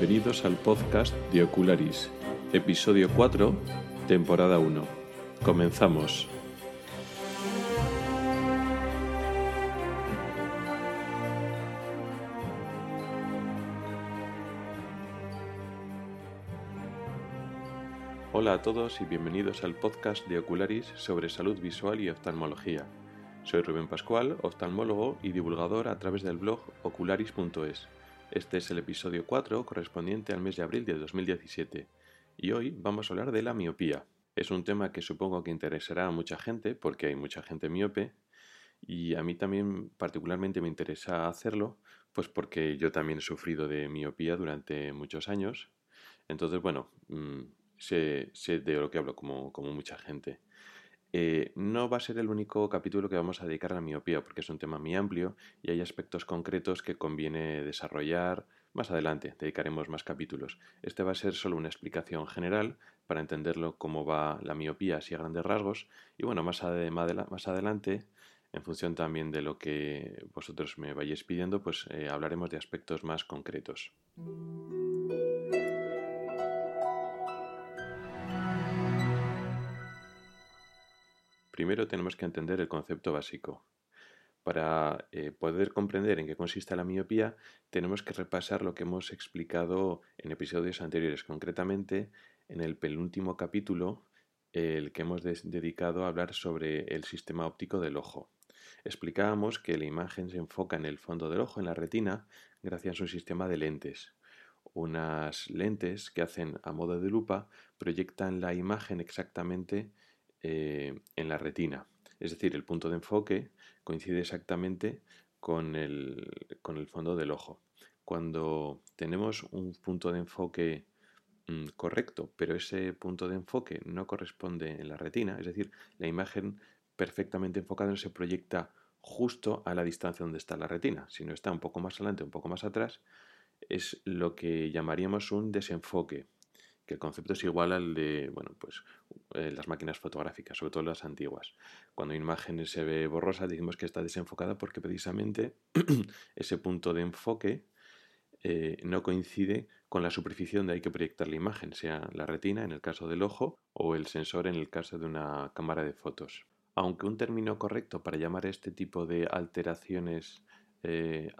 Bienvenidos al podcast de Ocularis, episodio 4, temporada 1. Comenzamos. Hola a todos y bienvenidos al podcast de Ocularis sobre salud visual y oftalmología. Soy Rubén Pascual, oftalmólogo y divulgador a través del blog ocularis.es. Este es el episodio 4 correspondiente al mes de abril de 2017 y hoy vamos a hablar de la miopía. Es un tema que supongo que interesará a mucha gente porque hay mucha gente miope y a mí también particularmente me interesa hacerlo pues porque yo también he sufrido de miopía durante muchos años. Entonces, bueno, mm, sé, de lo que hablo como, como mucha gente. Eh, no va a ser el único capítulo que vamos a dedicar a la miopía, porque es un tema muy amplio y hay aspectos concretos que conviene desarrollar. Más adelante dedicaremos más capítulos. Este va a ser solo una explicación general para entenderlo cómo va la miopía así a grandes rasgos. Y bueno, más, más adelante, en función también de lo que vosotros me vayáis pidiendo, pues eh, hablaremos de aspectos más concretos. Primero tenemos que entender el concepto básico. Para eh, poder comprender en qué consiste la miopía, tenemos que repasar lo que hemos explicado en episodios anteriores, concretamente en el penúltimo capítulo, el que hemos dedicado a hablar sobre el sistema óptico del ojo. Explicábamos que la imagen se enfoca en el fondo del ojo, en la retina, gracias a un sistema de lentes. Unas lentes que hacen a modo de lupa proyectan la imagen exactamente eh, en la retina. Es decir, el punto de enfoque coincide exactamente con el, con el fondo del ojo. Cuando tenemos un punto de enfoque mm, correcto, pero ese punto de enfoque no corresponde en la retina, es decir, la imagen perfectamente enfocada no se proyecta justo a la distancia donde está la retina, sino está un poco más adelante, un poco más atrás, es lo que llamaríamos un desenfoque que el concepto es igual al de bueno, pues, eh, las máquinas fotográficas, sobre todo las antiguas. Cuando una imagen se ve borrosa, decimos que está desenfocada porque precisamente ese punto de enfoque eh, no coincide con la superficie donde hay que proyectar la imagen, sea la retina en el caso del ojo o el sensor en el caso de una cámara de fotos. Aunque un término correcto para llamar este tipo de alteraciones eh,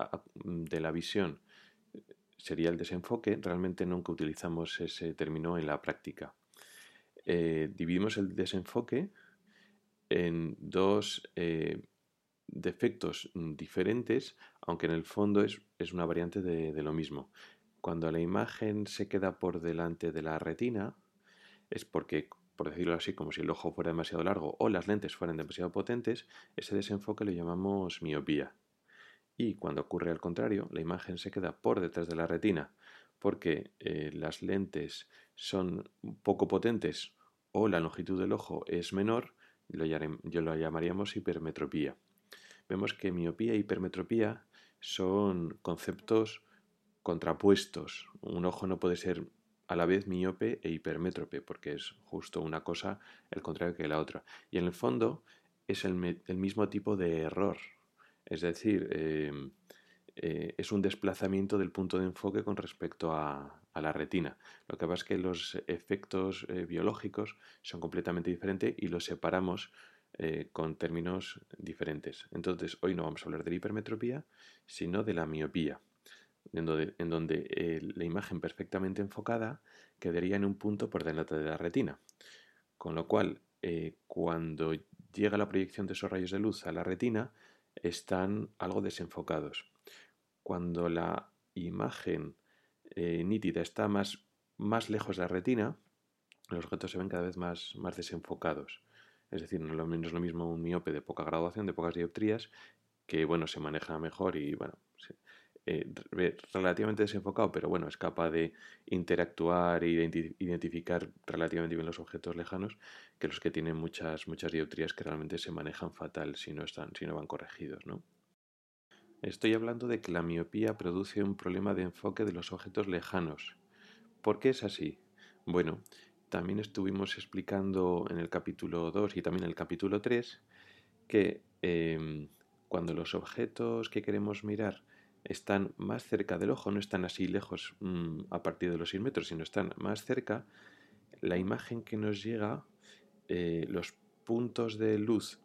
de la visión sería el desenfoque, realmente nunca utilizamos ese término en la práctica. Eh, dividimos el desenfoque en dos eh, defectos diferentes, aunque en el fondo es, una variante de, de, lo mismo. Cuando la imagen se queda por delante de la retina, es porque, por decirlo así, como si el ojo fuera demasiado largo o las lentes fueran demasiado potentes, ese desenfoque lo llamamos miopía. Y cuando ocurre al contrario, la imagen se queda por detrás de la retina porque eh, las lentes son poco potentes o la longitud del ojo es menor, yo lo llamaríamos hipermetropía. Vemos que miopía e hipermetropía son conceptos contrapuestos. Un ojo no puede ser a la vez miope e hipermétrope, porque es justo una cosa el contrario que la otra. Y en el fondo es el mismo tipo de error es decir, em, eh, es un desplazamiento del punto de enfoque con respecto a, la retina. Lo que pasa es que los efectos eh, biológicos son completamente diferentes y los separamos eh, con términos diferentes. Entonces, hoy no vamos a hablar de la hipermetropía, sino de la miopía, en donde, la imagen perfectamente enfocada quedaría en un punto por delante de la retina. Con lo cual, cuando llega la proyección de esos rayos de luz a la retina, están algo desenfocados. Cuando la imagen eh, nítida está más, más lejos de la retina, los objetos se ven cada vez más, más desenfocados. Es decir, no es lo mismo un miope de poca graduación, de pocas dioptrías, que bueno, se maneja mejor y bueno, eh, relativamente desenfocado, pero bueno, es capaz de interactuar e identificar relativamente bien los objetos lejanos que los que tienen muchas, muchas dioptrías que realmente se manejan fatal si no, están, si no van corregidos. ¿no? Estoy hablando de que la miopía produce un problema de enfoque de los objetos lejanos. ¿Por qué es así? Bueno, también estuvimos explicando en el capítulo 2 y también en el capítulo 3 que em, cuando los objetos que queremos mirar están más cerca del ojo, no están así lejos mm, a partir de los 6 metros, sino están más cerca, la imagen que nos llega, eh, los puntos de luz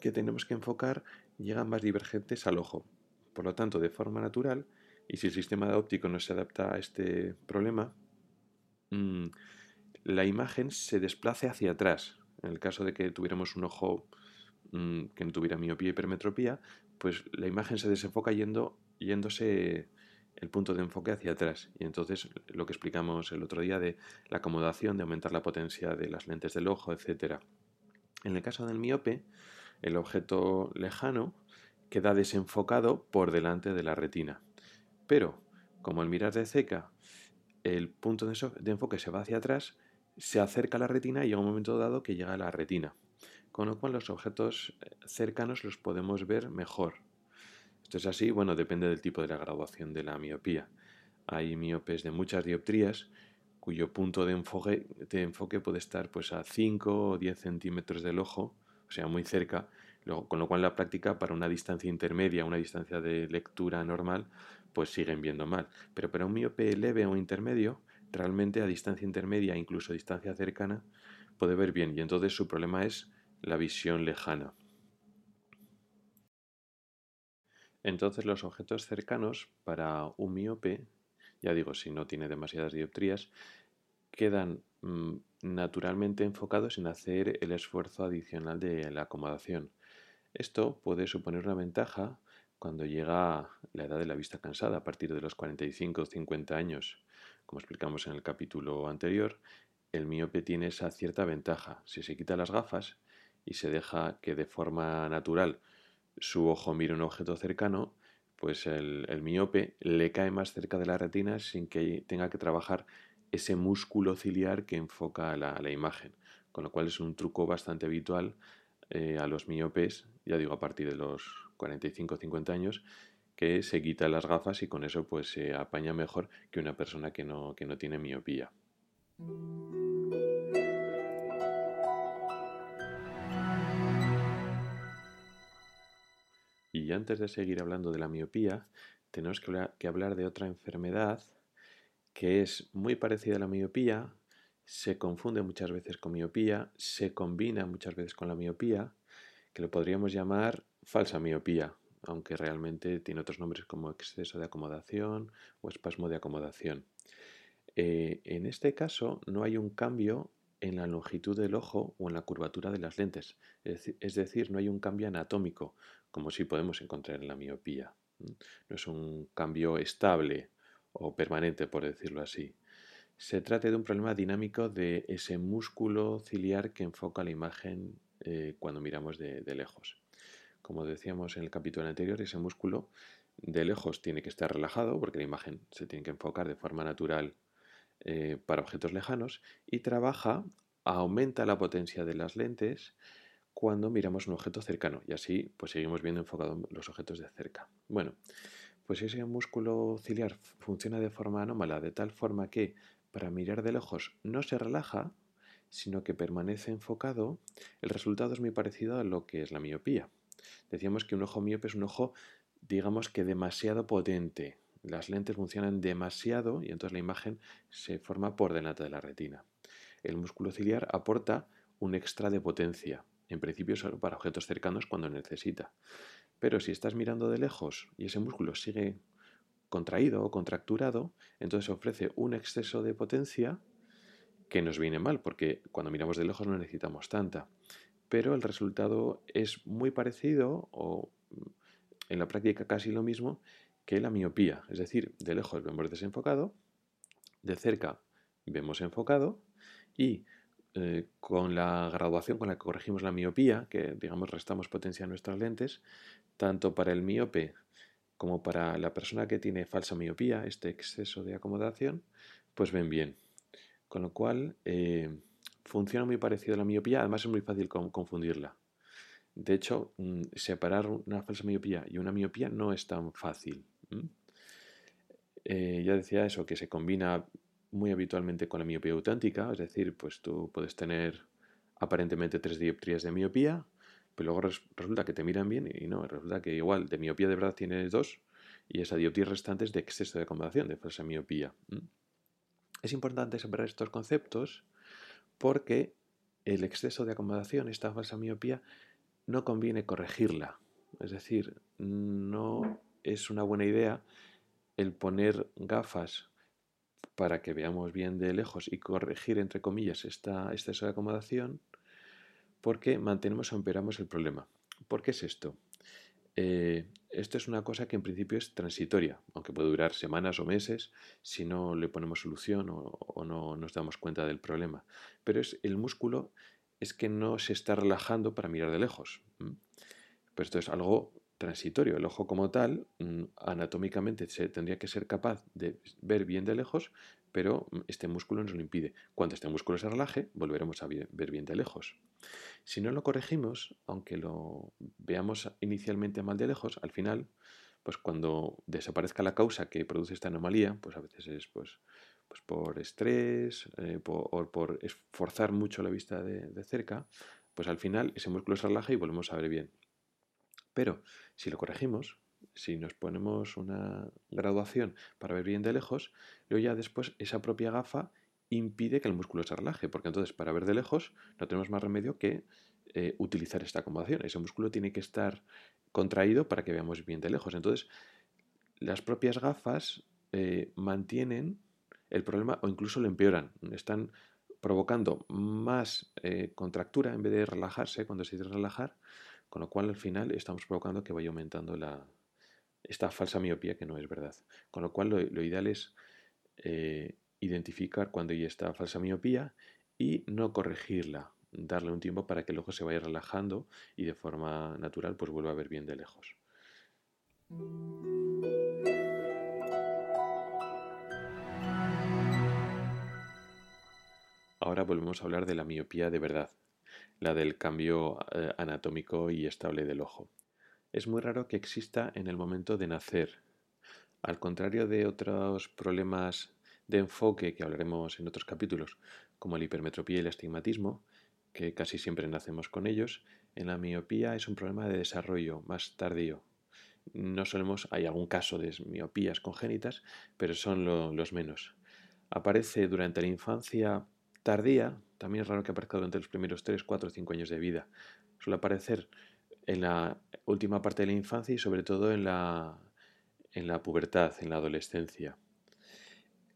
que tenemos que enfocar llegan más divergentes al ojo. Por lo tanto, de forma natural, y si el sistema óptico no se adapta a este problema, mm, la imagen se desplace hacia atrás. En el caso de que tuviéramos un ojo mm, que no tuviera miopía y hipermetropía, pues la imagen se desenfoca yendo, yéndose el punto de enfoque hacia atrás. Y entonces lo que explicamos el otro día de la acomodación, de aumentar la potencia de las lentes del ojo, etc. En el caso del miope, el objeto lejano queda desenfocado por delante de la retina. Pero, como al mirar de cerca el punto de enfoque se va hacia atrás, se acerca a la retina y llega un momento dado que llega a la retina. Con lo cual los objetos eh, cercanos los podemos ver mejor. Esto es así, bueno, depende del tipo de la graduación de la miopía. Hay miopes de muchas dioptrías cuyo punto de enfoque, de enfoque puede estar pues, a 5 o 10 centímetros del ojo, o sea, muy cerca, con lo cual la práctica para una distancia intermedia, una distancia de lectura normal, pues siguen viendo mal. Pero para un miope leve o intermedio, realmente a distancia intermedia, incluso distancia cercana, puede ver bien y entonces su problema es la visión lejana. Entonces los objetos cercanos para un miope, ya digo, si no tiene demasiadas dioptrías, quedan mm, naturalmente enfocados sin hacer el esfuerzo adicional de la acomodación. Esto puede suponer una ventaja cuando llega la edad de la vista cansada, a partir de los 45 o 50 años. Como explicamos en el capítulo anterior, el miope tiene esa cierta ventaja. Si se quita las gafas y se deja que de forma natural su ojo mire un objeto cercano, pues el, miope le cae más cerca de la retina sin que tenga que trabajar ese músculo ciliar que enfoca la, imagen. Con lo cual es un truco bastante habitual eh, a los miopes, ya digo a partir de los 45 o 50 años, que se quita las gafas y con eso pues se apaña mejor que una persona que no, que no tiene miopía. Y antes de seguir hablando de la miopía, tenemos que hablar de otra enfermedad que es muy parecida a la miopía, se confunde muchas veces con miopía, se combina muchas veces con la miopía, que lo podríamos llamar falsa miopía, aunque realmente tiene otros nombres como exceso de acomodación o espasmo de acomodación. Eh, en este caso no hay un cambio en la longitud del ojo o en la curvatura de las lentes, es decir, no hay un cambio anatómico, como si podemos encontrar en la miopía. No es un cambio estable o permanente, por decirlo así se trata de un problema dinámico de ese músculo ciliar que enfoca la imagen eh, cuando miramos de, lejos. Como decíamos en el capítulo anterior, ese músculo de lejos tiene que estar relajado porque la imagen se tiene que enfocar de forma natural eh, para objetos lejanos y trabaja, aumenta la potencia de las lentes cuando miramos un objeto cercano y así pues seguimos viendo enfocados los objetos de cerca. Bueno, pues ese músculo ciliar funciona de forma anómala, de tal forma que para mirar de lejos no se relaja, sino que permanece enfocado, el resultado es muy parecido a lo que es la miopía. Decíamos que un ojo miope es un ojo, digamos que demasiado potente. Las lentes funcionan demasiado y entonces la imagen se forma por delante de la retina. El músculo ciliar aporta un extra de potencia, en principio solo para objetos cercanos cuando necesita. Pero si estás mirando de lejos y ese músculo sigue contraído o contracturado, entonces ofrece un exceso de potencia que nos viene mal, porque cuando miramos de lejos no necesitamos tanta. Pero el resultado es muy parecido, o en la práctica casi lo mismo, que la miopía. Es decir, de lejos vemos desenfocado, de cerca vemos enfocado, y eh, con la graduación con la que corregimos la miopía, que digamos restamos potencia a nuestras lentes, tanto para el miope como para la persona que tiene falsa miopía, este exceso de acomodación, pues ven bien. Con lo cual, eh, funciona muy parecido a la miopía, además es muy fácil confundirla. De hecho, mm, separar una falsa miopía y una miopía no es tan fácil. Eh, ya decía eso, que se combina muy habitualmente con la miopía auténtica, es decir, pues tú puedes tener aparentemente tres dioptrías de miopía, pero luego resulta que te miran bien y no, resulta que igual de miopía de verdad tienes dos y esa dioptría restante es de exceso de acomodación, de falsa miopía. Es importante saber estos conceptos porque el exceso de acomodación, esta falsa miopía, no conviene corregirla. Es decir, no es una buena idea el poner gafas para que veamos bien de lejos y corregir, entre comillas, esta exceso de acomodación, porque mantenemos o empeoramos el problema. ¿Por qué es esto? Eh, esto es una cosa que en principio es transitoria, aunque puede durar semanas o meses si no le ponemos solución o, no nos damos cuenta del problema. Pero es el músculo es que no se está relajando para mirar de lejos. Pero esto es algo transitorio. El ojo como tal, mm, anatómicamente, se tendría que ser capaz de ver bien de lejos, pero mm, este músculo nos lo impide. Cuando este músculo se relaje, volveremos a ver bien de lejos. Si no lo corregimos, aunque lo veamos inicialmente mal de lejos, al final, pues cuando desaparezca la causa que produce esta anomalía, pues a veces es pues, pues por estrés eh, o por esforzar mucho la vista de, cerca, pues al final ese músculo se relaja y volvemos a ver bien. Pero si lo corregimos, si nos ponemos una graduación para ver bien de lejos, luego ya después esa propia gafa impide que el músculo se relaje, porque entonces para ver de lejos no tenemos más remedio que eh, utilizar esta acomodación. Ese músculo tiene que estar contraído para que veamos bien de lejos. Entonces, las propias gafas eh, mantienen el problema o incluso lo empeoran. Están provocando más eh, contractura en vez de relajarse cuando se dice relajar, con lo cual al final estamos provocando que vaya aumentando la, esta falsa miopía que no es verdad. Con lo cual lo, ideal es identificar cuando hay esta falsa miopía y no corregirla, darle un tiempo para que el ojo se vaya relajando y de forma natural pues vuelva a ver bien de lejos. Ahora volvemos a hablar de la miopía de verdad, la del cambio eh, anatómico y estable del ojo. Es muy raro que exista en el momento de nacer. Al contrario de otros problemas de enfoque que hablaremos en otros capítulos, como la hipermetropía y el astigmatismo, que casi siempre nacemos con ellos, en la miopía es un problema de desarrollo más tardío. No solemos, hay algún caso de miopías congénitas, pero son los menos. Aparece durante la infancia tardía, también es raro que aparezca durante los primeros 3, 4, 5 años de vida. Suele aparecer en la última parte de la infancia y sobre todo en la, en la pubertad, en la adolescencia.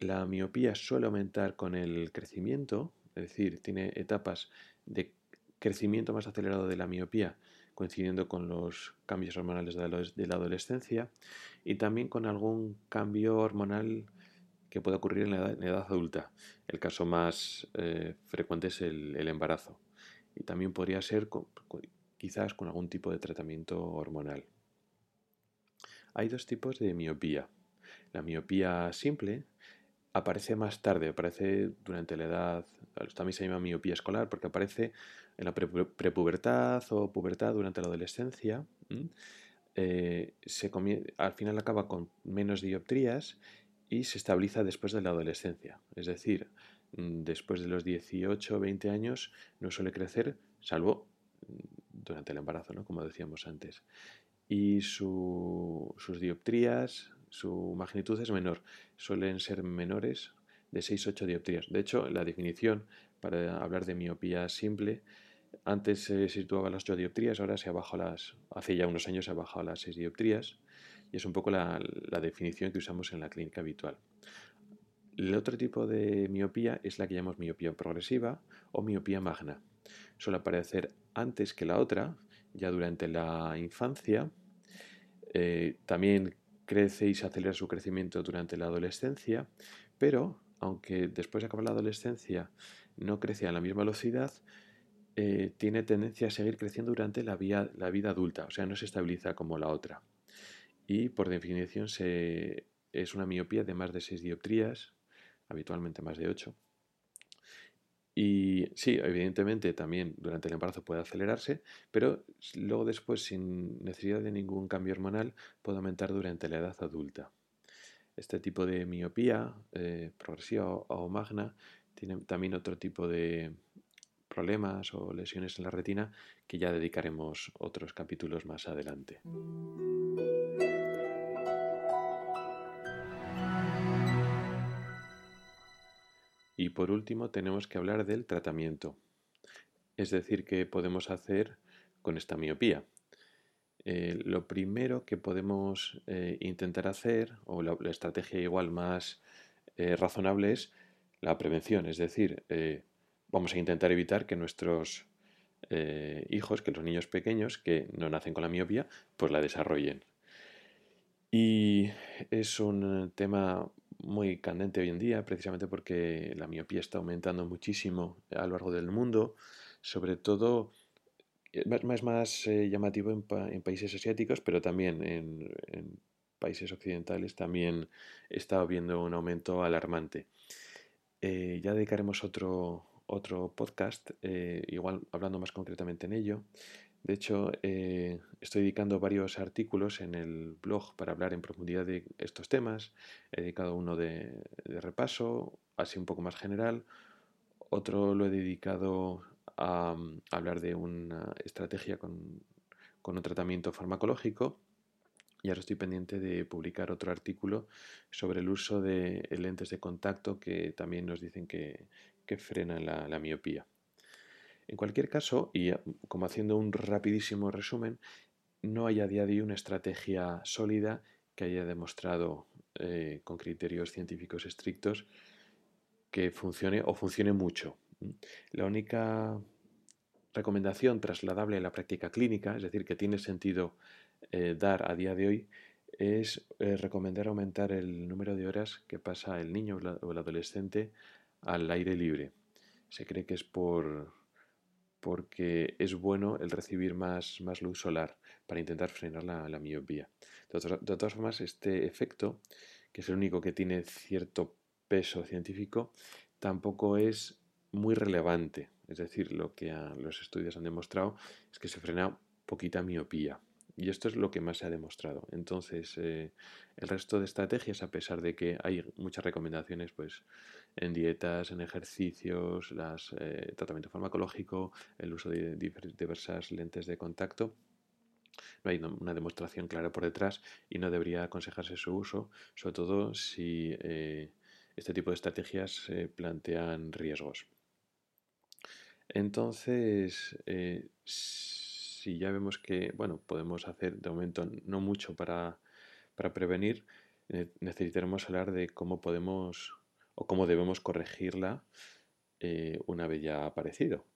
La miopía suele aumentar con el crecimiento, es decir, tiene etapas de crecimiento más acelerado de la miopía, coincidiendo con los cambios hormonales de la adolescencia y también con algún cambio hormonal que pueda ocurrir en la edad, adulta. El caso más eh, frecuente es el, embarazo y también podría ser quizás con algún tipo de tratamiento hormonal. Hay dos tipos de miopía. La miopía simple, aparece más tarde, aparece durante la edad, también se llama miopía escolar porque aparece en la prepubertad o pubertad durante la adolescencia. Eh, se al final acaba con menos dioptrías y se estabiliza después de la adolescencia. Es decir, mm, después de los 18 o 20 años no suele crecer, salvo mm, durante el embarazo, ¿no? como decíamos antes. Y sus dioptrías su magnitud es menor, suelen ser menores de 6-8 dioptrías. De hecho, la definición para hablar de miopía simple, antes se situaba las 8 dioptrías, ahora se ha bajado las, hace ya unos años se ha bajado las 6 dioptrías y es un poco la, definición que usamos en la clínica habitual. El otro tipo de miopía es la que llamamos miopía progresiva o miopía magna. Suele aparecer antes que la otra, ya durante la infancia. Eh, también crece y se acelera su crecimiento durante la adolescencia, pero aunque después de acabar la adolescencia no crece a la misma velocidad, eh, tiene tendencia a seguir creciendo durante la, la, vida adulta, o sea, no se estabiliza como la otra. Y por definición es una miopía de más de 6 dioptrías, habitualmente más de 8, y sí, evidentemente también durante el embarazo puede acelerarse, pero luego después sin necesidad de ningún cambio hormonal puede aumentar durante la edad adulta. Este tipo de miopía eh, progresiva o, magna tiene también otro tipo de problemas o lesiones en la retina que ya dedicaremos otros capítulos más adelante. Y por último tenemos que hablar del tratamiento, es decir, qué podemos hacer con esta miopía. Eh, lo primero que podemos eh, intentar hacer, o la, estrategia igual más eh, razonable, es la prevención, es decir, vamos a intentar evitar que nuestros hijos, que los niños pequeños que no nacen con la miopía, pues la desarrollen. Y es un tema muy candente hoy en día, precisamente porque la miopía está aumentando muchísimo a lo largo del mundo, sobre todo es más, eh, llamativo en, países asiáticos, pero también en, países occidentales también está habiendo un aumento alarmante. Eh, ya dedicaremos otro, otro podcast, eh, igual hablando más concretamente en ello. De hecho, estoy dedicando varios artículos en el blog para hablar en profundidad de estos temas. He dedicado uno de, de repaso, así un poco más general. Otro lo he dedicado a, mm, hablar de una estrategia con, un tratamiento farmacológico y ahora estoy pendiente de publicar otro artículo sobre el uso de lentes de contacto que también nos dicen que, frenan la, miopía. En cualquier caso, y como haciendo un rapidísimo resumen, no hay a día de hoy una estrategia sólida que haya demostrado eh, con criterios científicos estrictos que funcione o funcione mucho. La única recomendación trasladable a la práctica clínica, es decir, que tiene sentido eh, dar a día de hoy, es eh, recomendar aumentar el número de horas que pasa el niño o el adolescente al aire libre. Se cree que es por porque es bueno el recibir más, más luz solar para intentar frenar la, miopía. de todas formas, este efecto, que es el único que tiene cierto peso científico, tampoco es muy relevante. Es decir, lo que los estudios han demostrado es que se frena poquita miopía. Y esto es lo que más se ha demostrado. Entonces, eh, el resto de estrategias, a pesar de que hay muchas recomendaciones pues, en dietas, en ejercicios, las, eh, tratamiento farmacológico, el uso de diversas lentes de contacto, no hay una demostración clara por detrás y no debería aconsejarse su uso, sobre todo si eh, este tipo de estrategias plantean riesgos. Entonces, eh, si ya vemos que, bueno, podemos hacer de momento no mucho para, prevenir, necesitaremos hablar de cómo podemos o cómo debemos corregirla eh, una vez ya aparecido.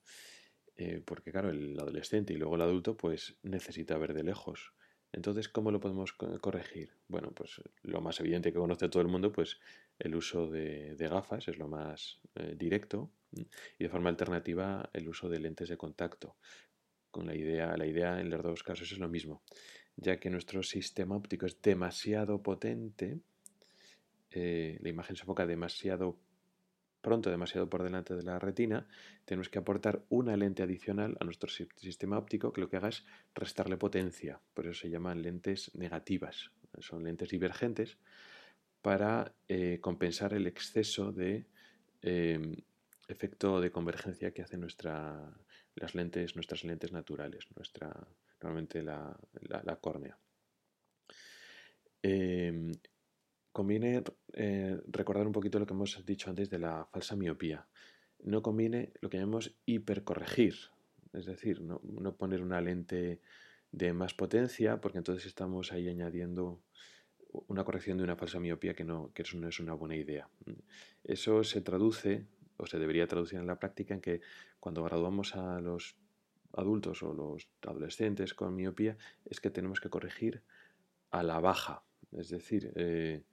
Eh, porque claro, el adolescente y luego el adulto pues necesita ver de lejos. Entonces, ¿cómo lo podemos corregir? Bueno, pues lo más evidente que conoce todo el mundo, pues el uso de, gafas es lo más directo y de forma alternativa el uso de lentes de contacto. Con la idea, la idea en los dos casos es lo mismo, ya que nuestro sistema óptico es demasiado potente, eh, la imagen se enfoca demasiado pronto, demasiado por delante de la retina, tenemos que aportar una lente adicional a nuestro sistema óptico que lo que haga es restarle potencia, por eso se llaman lentes negativas, son lentes divergentes para eh, compensar el exceso de em, efecto de convergencia que hacen las lentes, nuestras lentes naturales, nuestra, normalmente la, córnea. Em, conviene eh, recordar un poquito lo que hemos dicho antes de la falsa miopía. No conviene lo que llamamos hipercorregir, es decir, no, poner una lente de más potencia, porque entonces estamos ahí añadiendo una corrección de una falsa miopía que, no, que eso no es una buena idea. Eso se traduce o se debería traducir en la práctica en que cuando graduamos a los adultos o los adolescentes con miopía es que tenemos que corregir a la baja. Es decir, eh,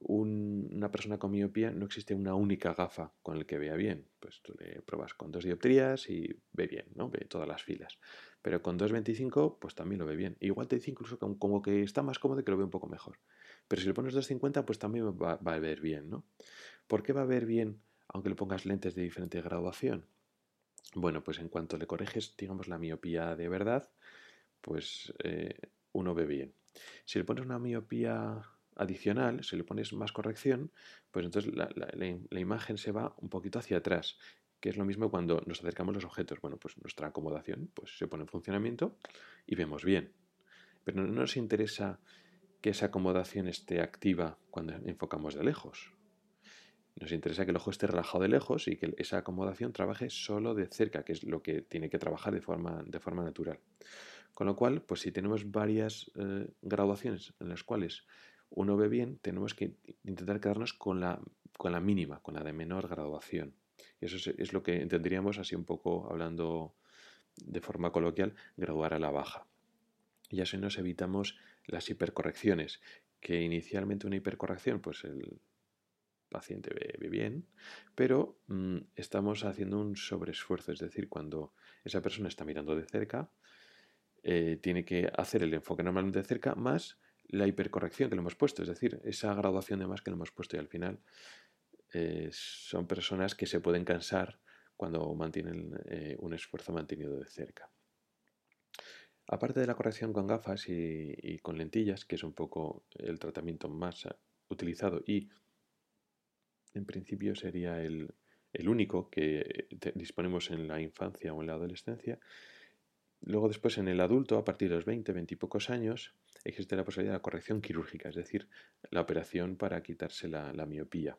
una persona con miopía no existe una única gafa con el que vea bien. Pues tú le pruebas con dos dioptrías y ve bien, ¿no? Ve todas las filas. Pero con 2.25, pues también lo ve bien. igual te dice incluso como que está más cómodo que lo ve un poco mejor. Pero si le pones 2.50, pues también va, a ver bien, ¿no? ¿Por qué va a ver bien aunque le pongas lentes de diferente graduación? Bueno, pues en cuanto le corriges, digamos, la miopía de verdad, pues eh, uno ve bien. Si le pones una miopía adicional, si le pones más corrección, pues entonces la, imagen se va un poquito hacia atrás, que es lo mismo cuando nos acercamos los objetos. Bueno, pues nuestra acomodación pues, se pone en funcionamiento y vemos bien. Pero no nos interesa que esa acomodación esté activa cuando enfocamos de lejos. Nos interesa que el ojo esté relajado de lejos y que esa acomodación trabaje solo de cerca, que es lo que tiene que trabajar de forma, de forma natural. Con lo cual, pues si tenemos varias eh, graduaciones en las cuales uno ve bien, tenemos que intentar quedarnos con la, con la mínima, con la de menor graduación. Y eso es, lo que entenderíamos así un poco hablando de forma coloquial, graduar a la baja. Y así nos evitamos las hipercorrecciones, que inicialmente una hipercorrección, pues el paciente ve, bien, pero mm, estamos haciendo un sobreesfuerzo, es decir, cuando esa persona está mirando de cerca, eh, tiene que hacer el enfoque normalmente de cerca más la hipercorrección que le hemos puesto, es decir, esa graduación de más que le hemos puesto y al final eh, son personas que se pueden cansar cuando mantienen eh, un esfuerzo mantenido de cerca. Aparte de la corrección con gafas y, con lentillas, que es un poco el tratamiento más utilizado y en principio sería el, único que disponemos en la infancia o en la adolescencia, luego después en el adulto, a partir de los 20, 20 y pocos años, existe la posibilidad de la corrección quirúrgica, es decir, la operación para quitarse la miopía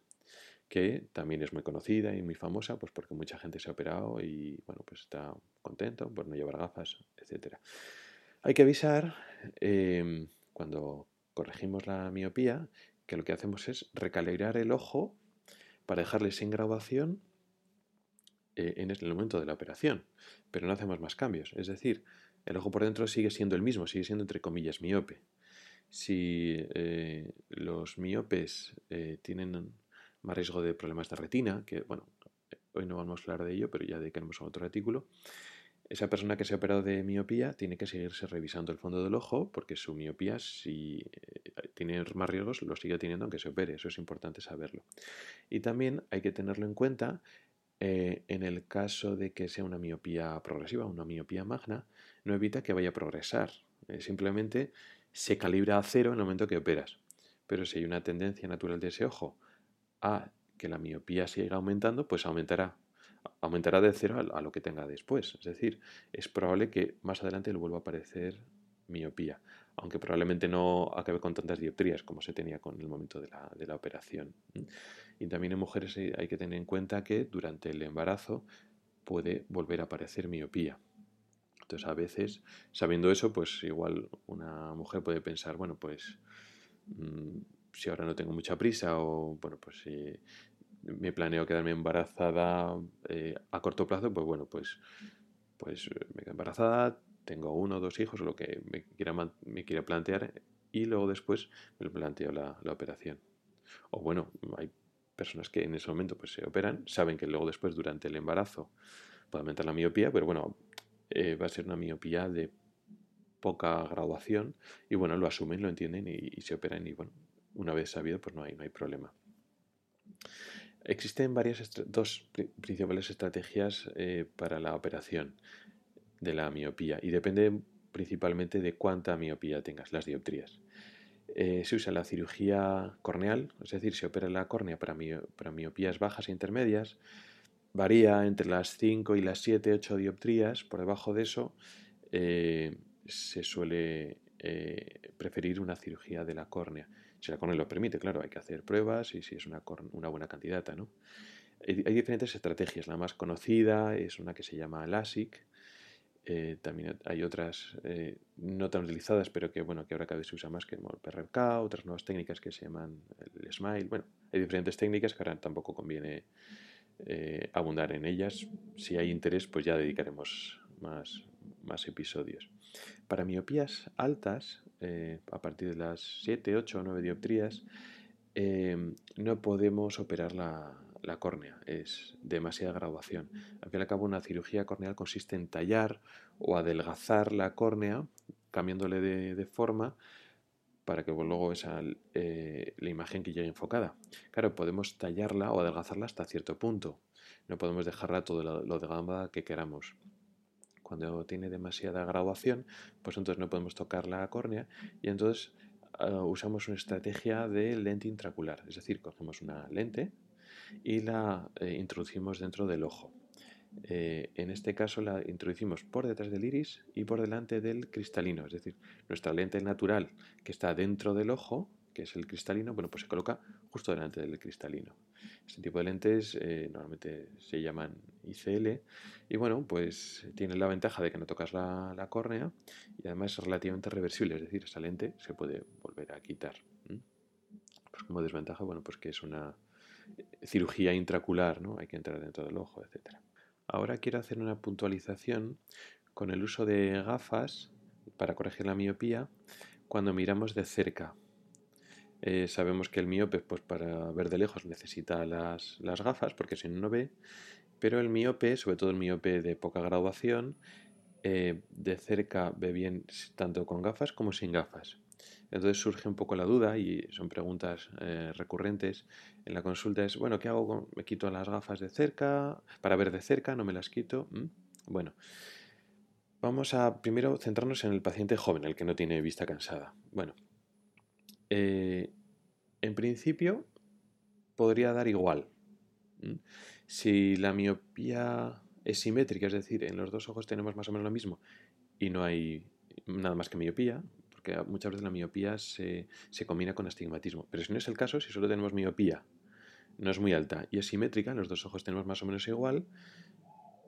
que también es muy conocida y muy famosa, pues porque mucha gente se ha operado y bueno, pues está contento por no llevar gafas, etc. Hay que avisar em, cuando corregimos la miopía que lo que hacemos es recalibrar el ojo para dejarle sin graduación eh, en el momento de la operación, pero no hacemos más cambios. Es decir, el ojo por dentro sigue siendo el mismo, sigue siendo entre comillas miope. Si eh, los miopes eh, tienen más riesgo de problemas de retina, que bueno, hoy no vamos a hablar de ello, pero ya dedicaremos a otro artículo. Esa persona que se ha operado de miopía tiene que seguirse revisando el fondo del ojo porque su miopía, si tiene más riesgos, lo sigue teniendo aunque se opere. Eso es importante saberlo. Y también hay que tenerlo en cuenta eh, en el caso de que sea una miopía progresiva, una miopía magna, no evita que vaya a progresar. Eh, simplemente se calibra a cero en el momento que operas. Pero si hay una tendencia natural de ese ojo a que la miopía siga aumentando, pues aumentará. Aumentará de cero a, lo que tenga después. Es decir, es probable que más adelante le vuelva a aparecer miopía, aunque probablemente no acabe con tantas dioptrías como se tenía con el momento de la, de la operación. Y también en mujeres hay que tener en cuenta que durante el embarazo puede volver a aparecer miopía. Entonces, a veces, sabiendo eso, pues igual una mujer puede pensar, bueno, pues mm, si ahora no tengo mucha prisa o, bueno, pues si me planeo quedarme embarazada eh, a corto plazo, pues bueno, pues, pues me quedo embarazada, tengo uno o dos hijos, lo que me quiera, me quiera plantear, y luego después me planteo la, la, operación. O bueno, hay personas que en ese momento pues se operan, saben que luego después durante el embarazo puede aumentar la miopía, pero bueno, eh, va a ser una miopía de poca graduación y bueno, lo asumen, lo entienden y, se operan y bueno, una vez sabido, pues no hay, no hay problema. Existen varias dos principales estrategias eh, para la operación de la miopía y depende principalmente de cuánta miopía tengas, las dioptrías. Eh, se usa la cirugía corneal, es decir, se opera la córnea para, miopías bajas e intermedias, varía entre las 5 y las 7, 8 dioptrías, por debajo de eso eh, se suele preferir una cirugía de la córnea. Si la córnea lo permite, claro, hay que hacer pruebas y si es una, una buena candidata, ¿no? Hay, diferentes estrategias. La más conocida es una que se llama LASIK. Eh, también hay otras eh, no tan utilizadas, pero que bueno, que ahora cada vez se usa más que el PRK, otras nuevas técnicas que se llaman el SMILE. Bueno, hay diferentes técnicas que ahora tampoco conviene eh, abundar en ellas. Si hay interés, pues ya dedicaremos más, más episodios. Para miopías altas, a partir de las 7, 8 o 9 dioptrías, no podemos operar la, córnea, es demasiada graduación. Al fin y al cabo, una cirugía corneal consiste en tallar o adelgazar la córnea, cambiándole de, forma para que luego esa, eh, la imagen que llegue enfocada. Claro, podemos tallarla o adelgazarla hasta cierto punto. No podemos dejarla todo lo, lo delgada que queramos. Cuando tiene demasiada graduación, pues entonces no podemos tocar la córnea y entonces ah, usamos una estrategia de lente intracular, es decir, cogemos una lente y la eh, introducimos dentro del ojo. Eh, en este caso la introducimos por detrás del iris y por delante del cristalino, es decir, nuestra lente natural que está dentro del ojo, que es el cristalino, bueno, pues se coloca justo delante del cristalino. Este tipo de lentes eh, normalmente se llaman ICL y bueno, pues tiene la ventaja de que no tocas la, córnea y además es relativamente reversible, es decir, esa lente se puede volver a quitar. Pues como desventaja, bueno, pues que es una cirugía intracular, ¿no? Hay que entrar dentro del ojo, etc. Ahora quiero hacer una puntualización con el uso de gafas para corregir la miopía cuando miramos de cerca. Eh, sabemos que el miope, pues para ver de lejos, necesita las, gafas, porque si no, no ve. Pero el miope, sobre todo el miope de poca graduación, eh, de cerca ve bien tanto con gafas como sin gafas. Entonces surge un poco la duda y son preguntas eh, recurrentes en la consulta es, bueno, ¿qué hago? ¿Me quito las gafas de cerca? Para ver de cerca, no me las quito. Bueno, vamos a primero centrarnos en el paciente joven, el que no tiene vista cansada. Bueno, eh, en principio podría dar igual. Si la miopía es simétrica, es decir, en los dos ojos tenemos más o menos lo mismo y no hay nada más que miopía, porque muchas veces la miopía se, combina con astigmatismo. Pero si no es el caso, si solo tenemos miopía, no es muy alta y es simétrica, los dos ojos tenemos más o menos igual,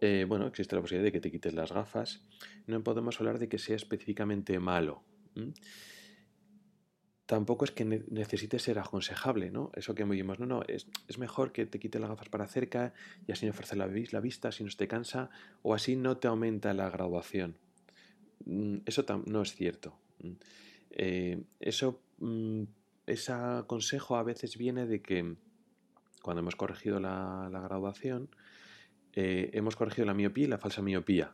eh, bueno, existe la posibilidad de que te quites las gafas. No podemos hablar de que sea específicamente malo tampoco es que necesite ser aconsejable, ¿no? Eso que vimos, no, no, es, mejor que te quite las gafas para cerca y así no ofrece la, la vista, si no te cansa, o así no te aumenta la graduación. Mm, eso no es cierto. Eh, eso, mm, ese consejo a veces viene de que cuando hemos corregido la, graduación, eh, hemos corregido la miopía y la falsa miopía.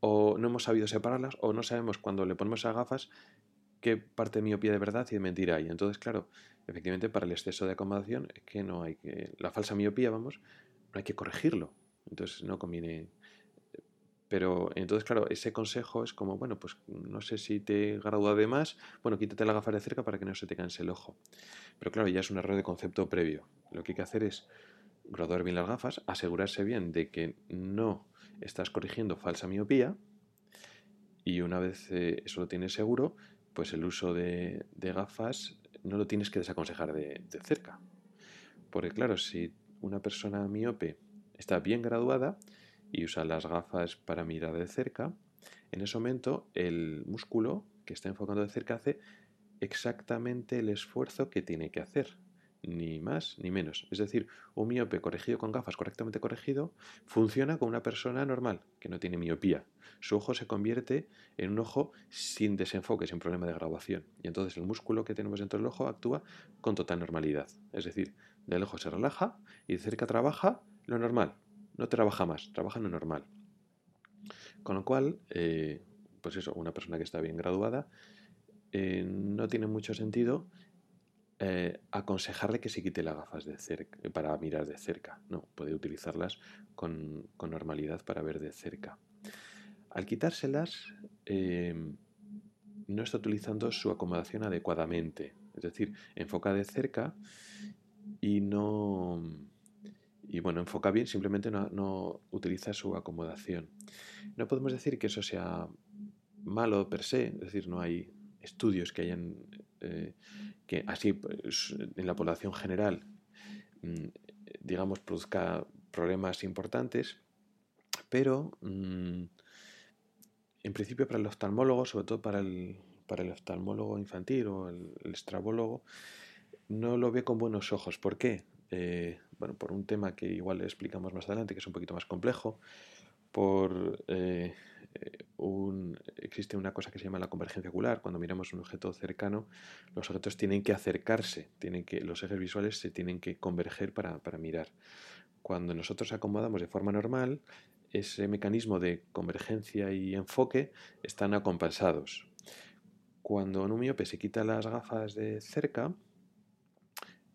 O no hemos sabido separarlas, o no sabemos cuando le ponemos esas gafas qué parte de miopía de verdad y de mentira hay. Entonces, claro, efectivamente para el exceso de acomodación es que no hay que... La falsa miopía, vamos, no hay que corregirlo. Entonces no conviene... Pero entonces, claro, ese consejo es como, bueno, pues no sé si te gradúa de más, bueno, quítate la gafa de cerca para que no se te canse el ojo. Pero claro, ya es un error de concepto previo. Lo que hay que hacer es graduar bien las gafas, asegurarse bien de que no estás corrigiendo falsa miopía y una vez eh, eso lo tienes seguro, pues el uso de, gafas no lo tienes que desaconsejar de, cerca. Porque claro, si una persona miope está bien graduada y usa las gafas para mirar de cerca, en ese momento el músculo que está enfocando de cerca hace exactamente el esfuerzo que tiene que hacer ni más ni menos. Es decir, un miope corregido con gafas correctamente corregido funciona como una persona normal, que no tiene miopía. Su ojo se convierte en un ojo sin desenfoque, sin problema de graduación. Y entonces el músculo que tenemos dentro del ojo actúa con total normalidad. Es decir, del ojo se relaja y de cerca trabaja lo normal. No trabaja más, trabaja en lo normal. Con lo cual, eh, pues eso, una persona que está bien graduada, eh, no tiene mucho sentido eh, aconsejarle que se quite las gafas de cerca, para mirar de cerca. No, puede utilizarlas con, normalidad para ver de cerca. Al quitárselas, no está utilizando su acomodación adecuadamente. Es decir, enfoca de cerca y no. Y bueno, enfoca bien, simplemente no, utiliza su acomodación. No podemos decir que eso sea malo per se, es decir, no hay estudios que hayan eh, que así pues, en la población general, mm, digamos, produzca problemas importantes, pero mm, en principio para el oftalmólogo, sobre todo para el, para el oftalmólogo infantil o el, estrabólogo, no lo ve con buenos ojos. ¿Por qué? Eh, bueno, por un tema que igual le explicamos más adelante, que es un poquito más complejo, por eh, un, existe una cosa que se llama la convergencia ocular. Cuando miramos un objeto cercano, los objetos tienen que acercarse, tienen que, los ejes visuales se tienen que converger para, para mirar. Cuando nosotros acomodamos de forma normal, ese mecanismo de convergencia y enfoque están acompasados. Cuando un miope se quita las gafas de cerca,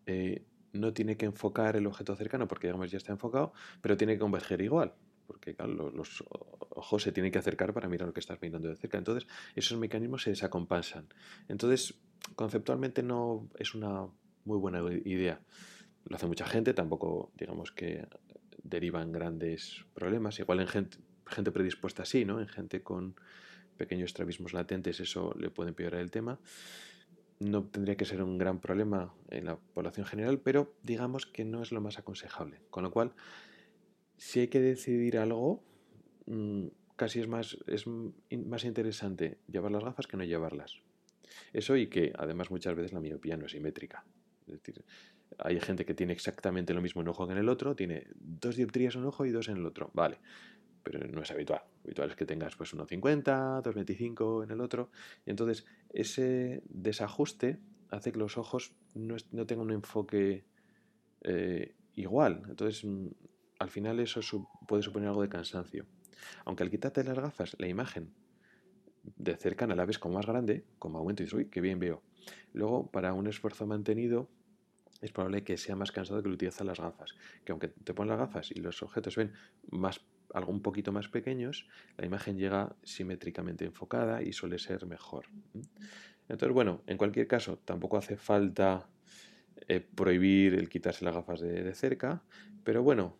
eh, no tiene que enfocar el objeto cercano porque digamos ya está enfocado, pero tiene que converger igual porque los, ojos se tienen que acercar para mirar lo que estás mirando de cerca. Entonces, esos mecanismos se desacompasan. Entonces, conceptualmente no es una muy buena idea. Lo hace mucha gente, tampoco digamos que derivan grandes problemas. Igual en gente, gente predispuesta sí, ¿no? En gente con pequeños estrabismos latentes eso le puede empeorar el tema. No tendría que ser un gran problema en la población general, pero digamos que no es lo más aconsejable. Con lo cual, si hay que decidir algo, mm, casi es más, es más interesante llevar las gafas que no llevarlas. Eso y que además muchas veces la miopía no es simétrica. Es decir, hay gente que tiene exactamente lo mismo en un ojo que en el otro, tiene dos dioptrías en un ojo y dos en el otro. Vale, pero no es habitual. Habitual es que tengas pues 1,50, 2,25 en el otro. Y entonces ese desajuste hace que los ojos no, tengan un enfoque eh, igual. Entonces mm, al final eso puede suponer algo de cansancio. Aunque al quitarte las gafas, la imagen de cercana la ves como más grande, como aumento y dices, uy, qué bien veo. Luego, para un esfuerzo mantenido, es probable que sea más cansado que utilizar las gafas. Que aunque te pones las gafas y los objetos ven más, algo un poquito más pequeños, la imagen llega simétricamente enfocada y suele ser mejor. Entonces, bueno, en cualquier caso, tampoco hace falta eh, prohibir el quitarse las gafas de cerca, pero bueno,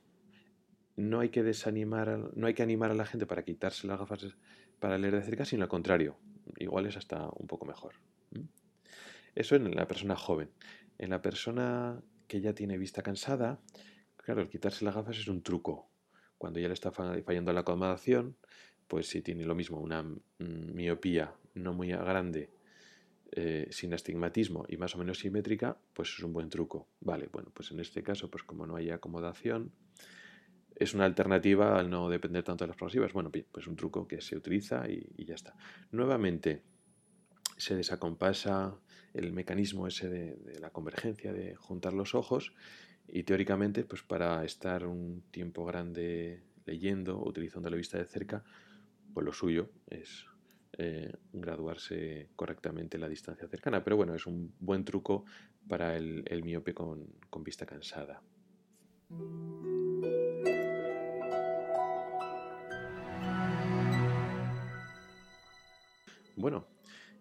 no hay que desanimar, no hay que animar a la gente para quitarse las gafas para leer de cerca, sino al contrario. Igual es hasta un poco mejor. Eso en la persona joven. En la persona que ya tiene vista cansada, claro, el quitarse las gafas es un truco. Cuando ya le está fallando la acomodación, pues si tiene lo mismo, una miopía no muy grande, eh, sin astigmatismo y más o menos simétrica, pues es un buen truco. Vale, bueno, pues en este caso, pues como no hay acomodación, es una alternativa al no depender tanto de las progresivas. Bueno, pues un truco que se utiliza y, ya está. Nuevamente se desacompasa el mecanismo ese de, la convergencia, de juntar los ojos y teóricamente pues para estar un tiempo grande leyendo, utilizando la vista de cerca, pues lo suyo es eh, graduarse correctamente la distancia cercana. Pero bueno, es un buen truco para el, miope con vista cansada. Bueno,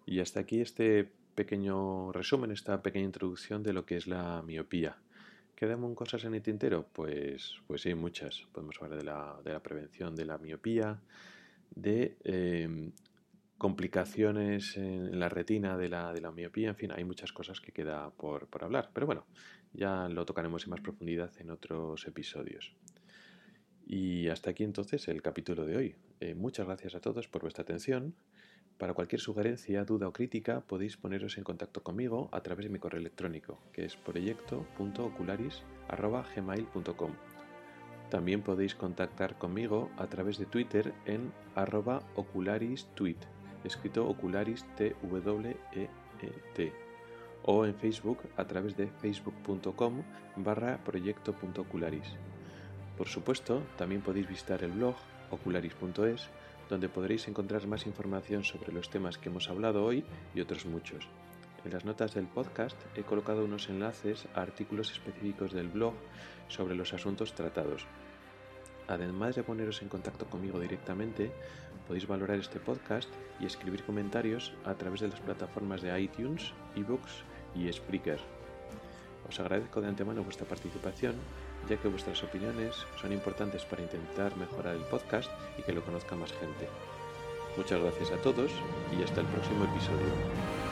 y hasta aquí este pequeño resumen, esta pequeña introducción de lo que es la miopía. ¿Quedan cosas en el tintero? Pues, pues sí, muchas. Podemos hablar de la, de la prevención de la miopía, de em, complicaciones en la retina de la, de la, miopía, en fin, hay muchas cosas que queda por, por, hablar. Pero bueno, ya lo tocaremos en más profundidad en otros episodios. Y hasta aquí entonces el capítulo de hoy. Eh, muchas gracias a todos por vuestra atención. Para cualquier sugerencia, duda o crítica podéis poneros en contacto conmigo a través de mi correo electrónico, que es proyecto.ocularis.gmail.com. También podéis contactar conmigo a través de Twitter en arroba ocularistweet, escrito ocularis t w e, e t o en Facebook a través de facebook.com barra proyecto.ocularis. Por supuesto, también podéis visitar el blog ocularis.es donde podréis encontrar más información sobre los temas que hemos hablado hoy y otros muchos. En las notas del podcast he colocado unos enlaces a artículos específicos del blog sobre los asuntos tratados. Además de poneros en contacto conmigo directamente, podéis valorar este podcast y escribir comentarios a través de las plataformas de iTunes, eBooks y Spreaker. Os agradezco de antemano vuestra participación ya que vuestras opiniones son importantes para intentar mejorar el podcast y que lo conozca más gente. Muchas gracias a todos y hasta el próximo episodio.